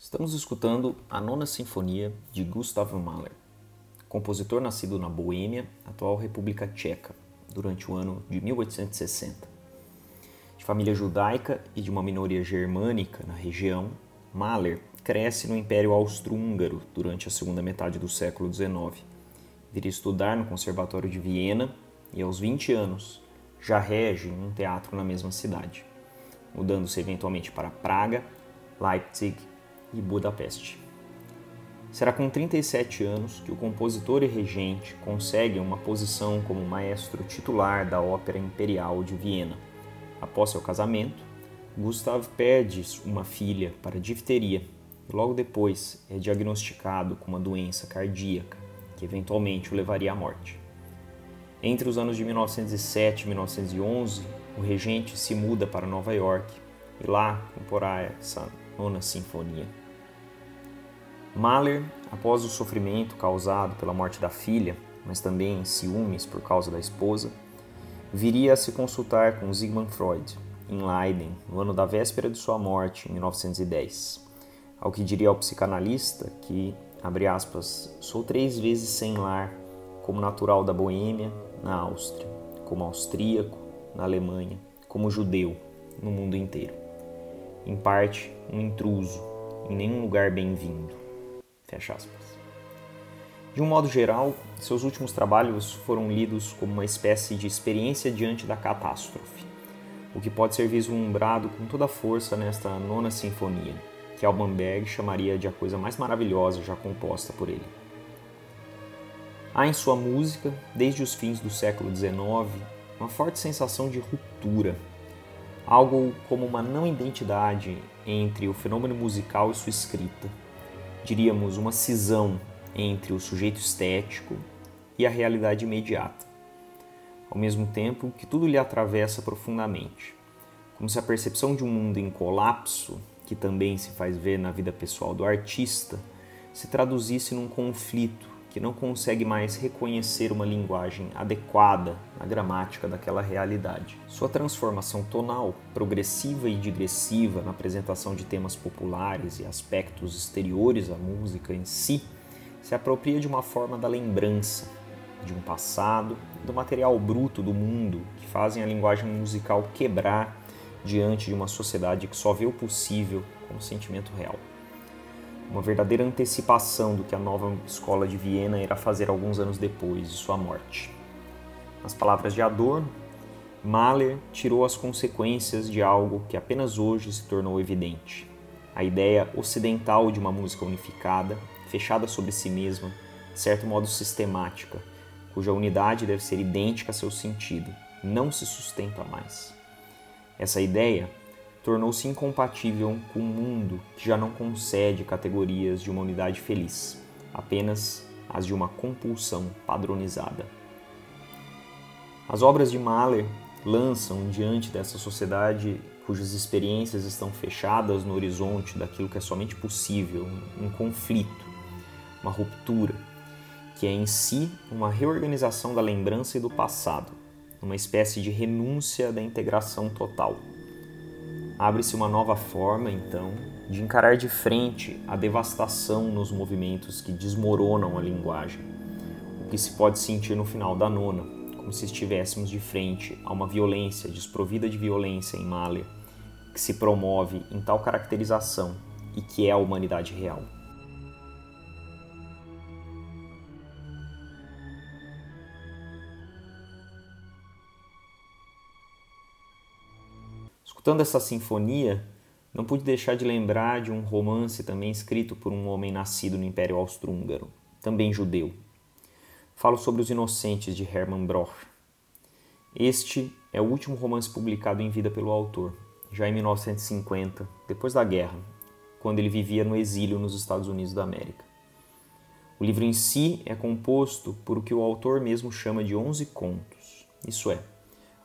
Estamos escutando a Nona Sinfonia de Gustav Mahler, compositor nascido na Boêmia, atual República Tcheca, durante o ano de 1860. De família judaica e de uma minoria germânica na região, Mahler cresce no Império Austro-Húngaro durante a segunda metade do século XIX. Viria estudar no Conservatório de Viena e, aos 20 anos, já rege um teatro na mesma cidade, mudando-se eventualmente para Praga, Leipzig e Budapeste. Será com 37 anos que o compositor e regente consegue uma posição como maestro titular da Ópera Imperial de Viena. Após seu casamento, Gustav perde uma filha para difteria e logo depois é diagnosticado com uma doença cardíaca que eventualmente o levaria à morte. Entre os anos de 1907 e 1911, o regente se muda para Nova York e lá comporá essa nona sinfonia. Mahler, após o sofrimento causado pela morte da filha, mas também ciúmes por causa da esposa, viria a se consultar com Sigmund Freud em Leiden, no ano da véspera de sua morte, em 1910. Ao que diria ao psicanalista que, abre aspas, sou três vezes sem lar, como natural da Boêmia, na Áustria, como austríaco, na Alemanha, como judeu, no mundo inteiro. Em parte, um intruso, em nenhum lugar bem-vindo. Fecha aspas. De um modo geral, seus últimos trabalhos foram lidos como uma espécie de experiência diante da catástrofe, o que pode ser vislumbrado com toda força nesta nona sinfonia, que Alban Berg chamaria de a coisa mais maravilhosa já composta por ele. Há em sua música, desde os fins do século XIX, uma forte sensação de ruptura, algo como uma não identidade entre o fenômeno musical e sua escrita. Diríamos, uma cisão entre o sujeito estético e a realidade imediata, ao mesmo tempo que tudo lhe atravessa profundamente, como se a percepção de um mundo em colapso, que também se faz ver na vida pessoal do artista, se traduzisse num conflito que não consegue mais reconhecer uma linguagem adequada na gramática daquela realidade. Sua transformação tonal, progressiva e digressiva na apresentação de temas populares e aspectos exteriores à música em si, se apropria de uma forma da lembrança, de um passado, do material bruto do mundo que fazem a linguagem musical quebrar diante de uma sociedade que só vê o possível como sentimento real uma verdadeira antecipação do que a nova escola de Viena irá fazer alguns anos depois de sua morte. Nas palavras de Adorno, Mahler tirou as consequências de algo que apenas hoje se tornou evidente: a ideia ocidental de uma música unificada, fechada sobre si mesma, de certo modo sistemática, cuja unidade deve ser idêntica a seu sentido, não se sustenta mais. Essa ideia tornou-se incompatível com um mundo que já não concede categorias de uma unidade feliz, apenas as de uma compulsão padronizada. As obras de Mahler lançam diante dessa sociedade cujas experiências estão fechadas no horizonte daquilo que é somente possível, um conflito, uma ruptura, que é em si uma reorganização da lembrança e do passado, uma espécie de renúncia da integração total abre-se uma nova forma, então, de encarar de frente a devastação nos movimentos que desmoronam a linguagem, o que se pode sentir no final da nona, como se estivéssemos de frente a uma violência desprovida de violência em Mahler, que se promove em tal caracterização e que é a humanidade real. Escutando essa sinfonia, não pude deixar de lembrar de um romance também escrito por um homem nascido no Império Austro-Húngaro, também judeu. Falo sobre Os Inocentes de Hermann Broch. Este é o último romance publicado em vida pelo autor, já em 1950, depois da guerra, quando ele vivia no exílio nos Estados Unidos da América. O livro em si é composto por o que o autor mesmo chama de 11 contos, isso é,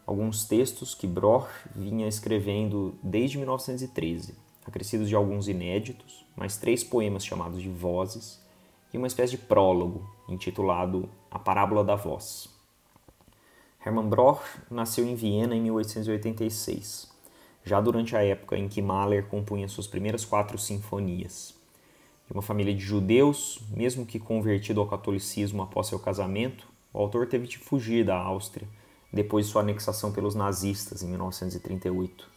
alguns textos que Broch vinha escrevendo desde 1913, acrescidos de alguns inéditos, mais três poemas chamados de Vozes e uma espécie de prólogo intitulado A Parábola da Voz. Hermann Broch nasceu em Viena em 1886, já durante a época em que Mahler compunha suas primeiras quatro sinfonias, De uma família de judeus, mesmo que convertido ao catolicismo após seu casamento, o autor teve de fugir da Áustria depois de sua anexação pelos nazistas em 1938,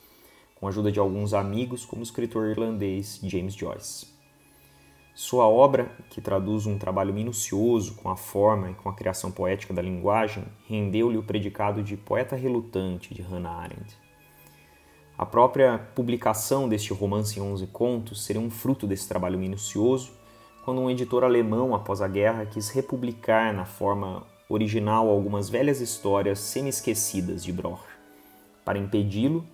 com a ajuda de alguns amigos, como o escritor irlandês James Joyce. Sua obra, que traduz um trabalho minucioso com a forma e com a criação poética da linguagem, rendeu-lhe o predicado de poeta relutante de Hannah Arendt. A própria publicação deste romance em 11 contos seria um fruto desse trabalho minucioso, quando um editor alemão, após a guerra, quis republicar na forma original algumas velhas histórias semi-esquecidas de Broch. Para impedi-lo,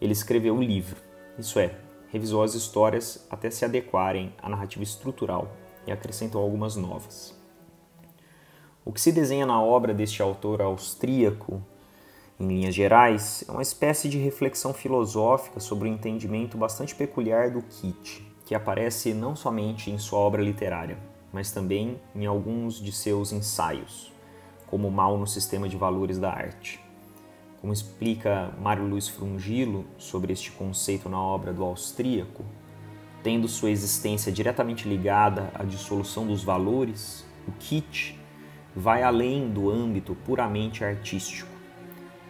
ele escreveu o livro, isso é, revisou as histórias até se adequarem à narrativa estrutural e acrescentou algumas novas. O que se desenha na obra deste autor austríaco em linhas gerais, é uma espécie de reflexão filosófica sobre o um entendimento bastante peculiar do kit, que aparece não somente em sua obra literária, mas também em alguns de seus ensaios, como Mal no Sistema de Valores da Arte. Como explica Mário Luiz Frungilo sobre este conceito na obra do austríaco, tendo sua existência diretamente ligada à dissolução dos valores, o kit vai além do âmbito puramente artístico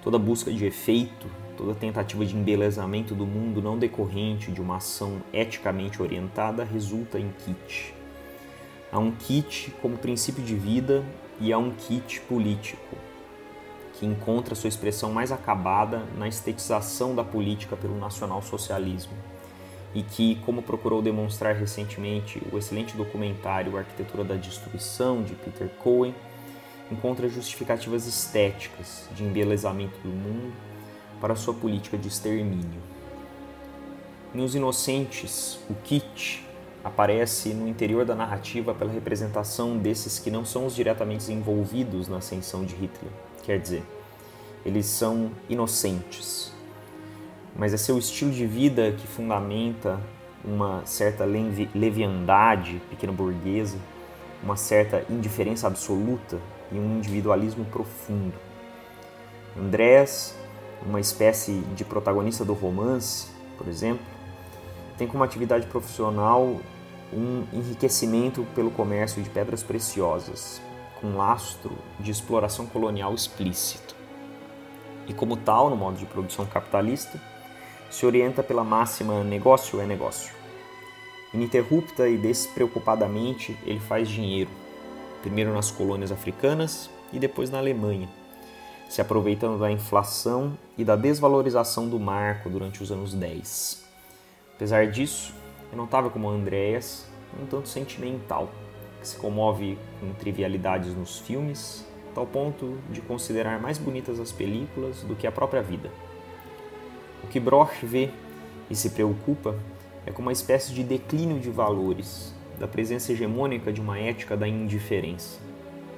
Toda busca de efeito, toda tentativa de embelezamento do mundo não decorrente de uma ação eticamente orientada resulta em kit. Há um kit como princípio de vida e há um kit político, que encontra sua expressão mais acabada na estetização da política pelo nacionalsocialismo e que, como procurou demonstrar recentemente o excelente documentário Arquitetura da Destruição de Peter Cohen, encontra justificativas estéticas de embelezamento do mundo para sua política de extermínio. Em Os Inocentes, o kit aparece no interior da narrativa pela representação desses que não são os diretamente envolvidos na ascensão de Hitler. Quer dizer, eles são inocentes, mas é seu estilo de vida que fundamenta uma certa leviandade pequeno burguesa, uma certa indiferença absoluta e um individualismo profundo. Andrés, uma espécie de protagonista do romance, por exemplo, tem como atividade profissional um enriquecimento pelo comércio de pedras preciosas, com lastro de exploração colonial explícito. E como tal, no modo de produção capitalista, se orienta pela máxima negócio é negócio. Ininterrupta e despreocupadamente, ele faz dinheiro, primeiro nas colônias africanas e depois na Alemanha, se aproveitando da inflação e da desvalorização do marco durante os anos 10. Apesar disso, é notável como Andréas um tanto sentimental, que se comove com trivialidades nos filmes, tal ponto de considerar mais bonitas as películas do que a própria vida. O que Broch vê e se preocupa é com uma espécie de declínio de valores, da presença hegemônica de uma ética da indiferença.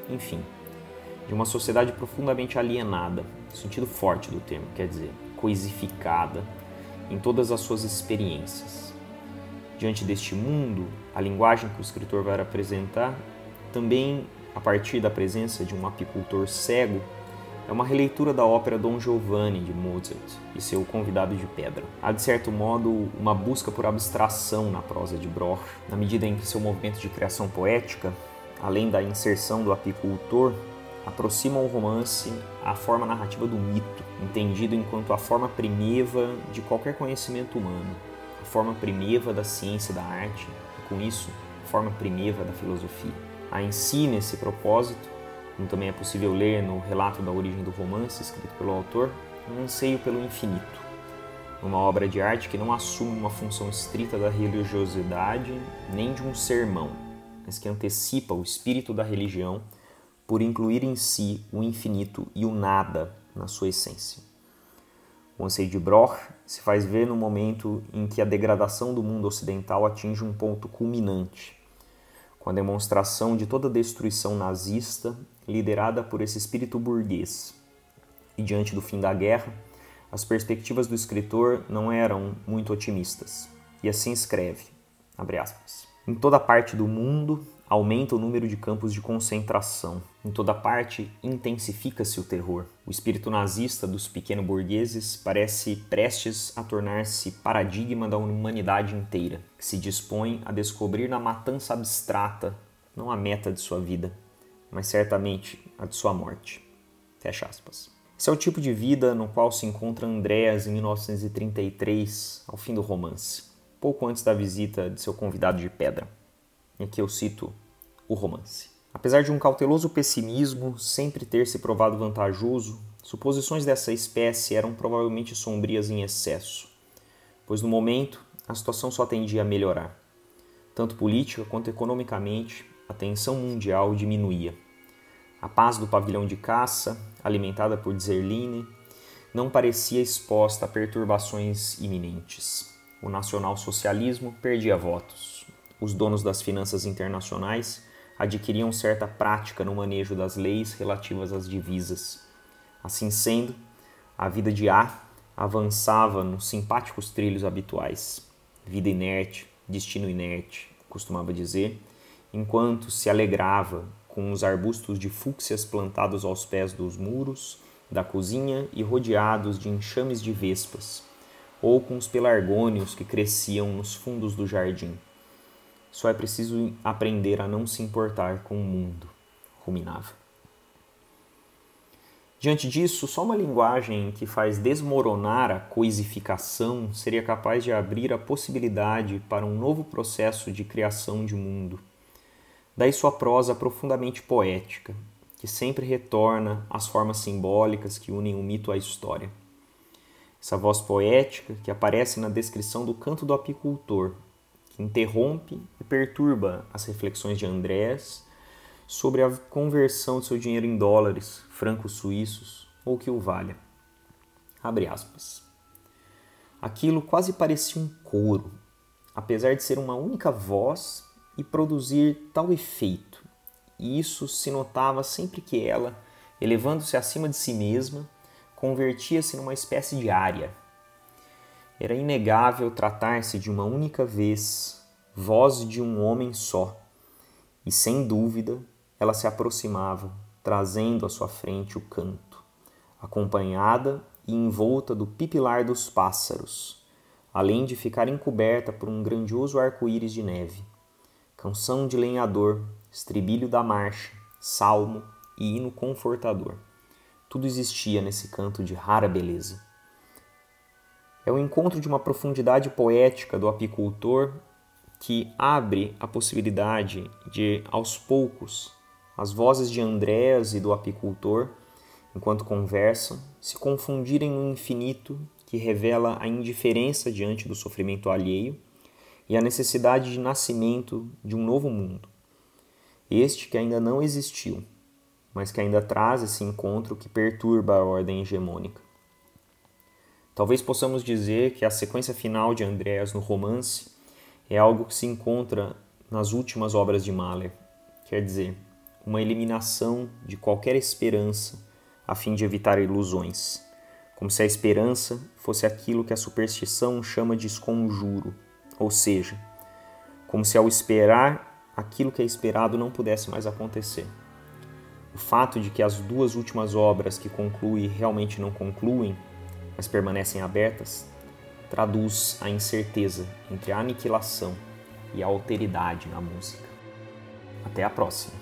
Enfim, de uma sociedade profundamente alienada, no sentido forte do termo, quer dizer, coisificada em todas as suas experiências. Diante deste mundo, a linguagem que o escritor vai apresentar, também a partir da presença de um apicultor cego, é uma releitura da ópera Dom Giovanni de Mozart e seu Convidado de Pedra. Há, de certo modo, uma busca por abstração na prosa de Broch, na medida em que seu movimento de criação poética, além da inserção do apicultor, aproxima o romance à forma narrativa do mito, entendido enquanto a forma primeva de qualquer conhecimento humano, a forma primeva da ciência e da arte, e com isso, a forma primeva da filosofia. Há em si, nesse propósito, como também é possível ler no relato da origem do romance escrito pelo autor, um anseio pelo infinito, uma obra de arte que não assume uma função estrita da religiosidade nem de um sermão, mas que antecipa o espírito da religião por incluir em si o infinito e o nada na sua essência. O anseio de Broch se faz ver no momento em que a degradação do mundo ocidental atinge um ponto culminante com a demonstração de toda a destruição nazista liderada por esse espírito burguês. E diante do fim da guerra, as perspectivas do escritor não eram muito otimistas. E assim escreve, aspas, Em toda parte do mundo, aumenta o número de campos de concentração. Em toda parte, intensifica-se o terror. O espírito nazista dos pequenos burgueses parece prestes a tornar-se paradigma da humanidade inteira, que se dispõe a descobrir na matança abstrata não a meta de sua vida, mas certamente a de sua morte. Fecha aspas. Esse é o tipo de vida no qual se encontra Andréas em 1933, ao fim do romance, pouco antes da visita de seu convidado de pedra. E aqui eu cito o romance. Apesar de um cauteloso pessimismo sempre ter se provado vantajoso, suposições dessa espécie eram provavelmente sombrias em excesso, pois no momento a situação só tendia a melhorar. Tanto política quanto economicamente, a tensão mundial diminuía. A paz do pavilhão de caça, alimentada por Zerline, não parecia exposta a perturbações iminentes. O nacionalsocialismo perdia votos. Os donos das finanças internacionais adquiriam certa prática no manejo das leis relativas às divisas. Assim sendo, a vida de A avançava nos simpáticos trilhos habituais. Vida inerte, destino inerte, costumava dizer, enquanto se alegrava com os arbustos de fúcsias plantados aos pés dos muros da cozinha e rodeados de enxames de vespas, ou com os pelargônios que cresciam nos fundos do jardim. Só é preciso aprender a não se importar com o mundo, ruminava. Diante disso, só uma linguagem que faz desmoronar a coisificação seria capaz de abrir a possibilidade para um novo processo de criação de mundo. Daí sua prosa profundamente poética, que sempre retorna às formas simbólicas que unem o mito à história. Essa voz poética que aparece na descrição do canto do apicultor, interrompe e perturba as reflexões de Andrés sobre a conversão de seu dinheiro em dólares, francos suíços ou que o valha. Abre aspas. Aquilo quase parecia um coro, apesar de ser uma única voz e produzir tal efeito. E isso se notava sempre que ela, elevando-se acima de si mesma, convertia-se numa espécie de área. Era inegável tratar-se de uma única vez, voz de um homem só, e sem dúvida ela se aproximava, trazendo à sua frente o canto, acompanhada e envolta do pipilar dos pássaros, além de ficar encoberta por um grandioso arco-íris de neve canção de lenhador, estribilho da marcha, salmo e hino confortador. Tudo existia nesse canto de rara beleza. É o encontro de uma profundidade poética do apicultor que abre a possibilidade de, aos poucos, as vozes de Andréas e do apicultor, enquanto conversam, se confundirem no infinito que revela a indiferença diante do sofrimento alheio e a necessidade de nascimento de um novo mundo. Este que ainda não existiu, mas que ainda traz esse encontro que perturba a ordem hegemônica. Talvez possamos dizer que a sequência final de Andréas no romance é algo que se encontra nas últimas obras de Mahler, quer dizer, uma eliminação de qualquer esperança a fim de evitar ilusões, como se a esperança fosse aquilo que a superstição chama de esconjuro ou seja, como se ao esperar aquilo que é esperado não pudesse mais acontecer. O fato de que as duas últimas obras que conclui realmente não concluem, mas permanecem abertas, traduz a incerteza entre a aniquilação e a alteridade na música. Até a próxima!